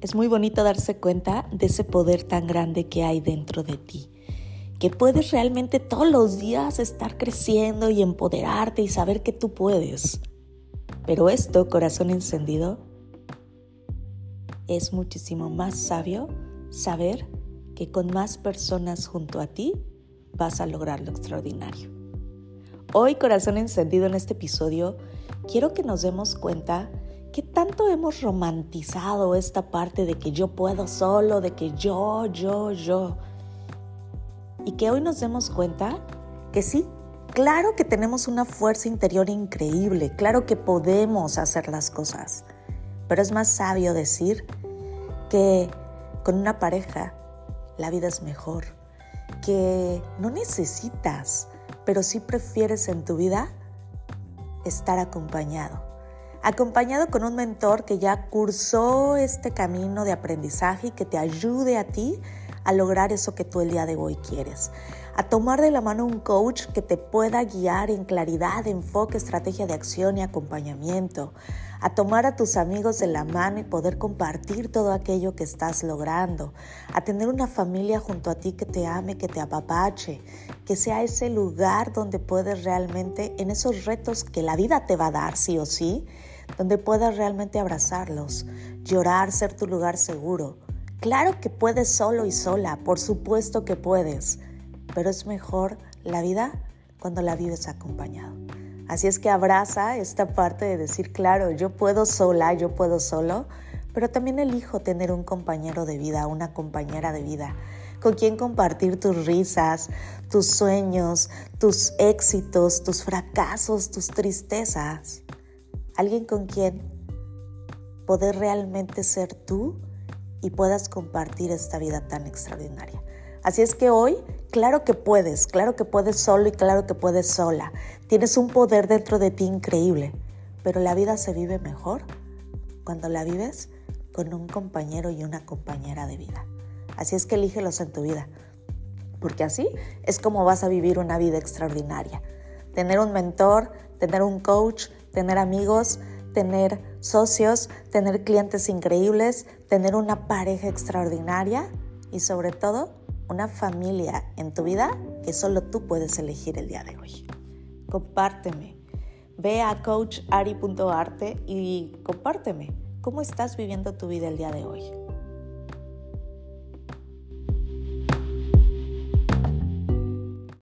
Es muy bonito darse cuenta de ese poder tan grande que hay dentro de ti, que puedes realmente todos los días estar creciendo y empoderarte y saber que tú puedes. Pero esto, corazón encendido, es muchísimo más sabio saber que con más personas junto a ti vas a lograr lo extraordinario. Hoy, corazón encendido en este episodio, quiero que nos demos cuenta que tanto hemos romantizado esta parte de que yo puedo solo, de que yo, yo, yo. Y que hoy nos demos cuenta que sí, claro que tenemos una fuerza interior increíble, claro que podemos hacer las cosas, pero es más sabio decir que con una pareja la vida es mejor, que no necesitas pero si prefieres en tu vida estar acompañado. Acompañado con un mentor que ya cursó este camino de aprendizaje y que te ayude a ti a lograr eso que tú el día de hoy quieres. A tomar de la mano un coach que te pueda guiar en claridad, enfoque, estrategia de acción y acompañamiento a tomar a tus amigos de la mano y poder compartir todo aquello que estás logrando, a tener una familia junto a ti que te ame, que te apapache, que sea ese lugar donde puedes realmente, en esos retos que la vida te va a dar sí o sí, donde puedas realmente abrazarlos, llorar, ser tu lugar seguro. Claro que puedes solo y sola, por supuesto que puedes, pero es mejor la vida cuando la vives acompañado. Así es que abraza esta parte de decir, claro, yo puedo sola, yo puedo solo, pero también elijo tener un compañero de vida, una compañera de vida, con quien compartir tus risas, tus sueños, tus éxitos, tus fracasos, tus tristezas. Alguien con quien poder realmente ser tú y puedas compartir esta vida tan extraordinaria. Así es que hoy, claro que puedes, claro que puedes solo y claro que puedes sola. Tienes un poder dentro de ti increíble, pero la vida se vive mejor cuando la vives con un compañero y una compañera de vida. Así es que elígelos en tu vida, porque así es como vas a vivir una vida extraordinaria. Tener un mentor, tener un coach, tener amigos, tener socios, tener clientes increíbles, tener una pareja extraordinaria y sobre todo una familia en tu vida que solo tú puedes elegir el día de hoy. Compárteme. Ve a coachari.arte y compárteme cómo estás viviendo tu vida el día de hoy.